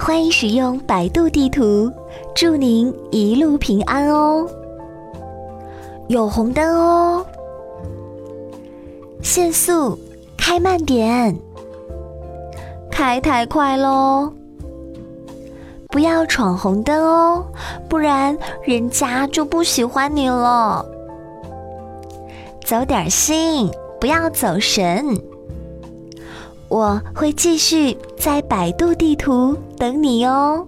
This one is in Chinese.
欢迎使用百度地图，祝您一路平安哦。有红灯哦，限速，开慢点，开太快喽！不要闯红灯哦，不然人家就不喜欢你了。走点心，不要走神。我会继续在百度地图等你哦。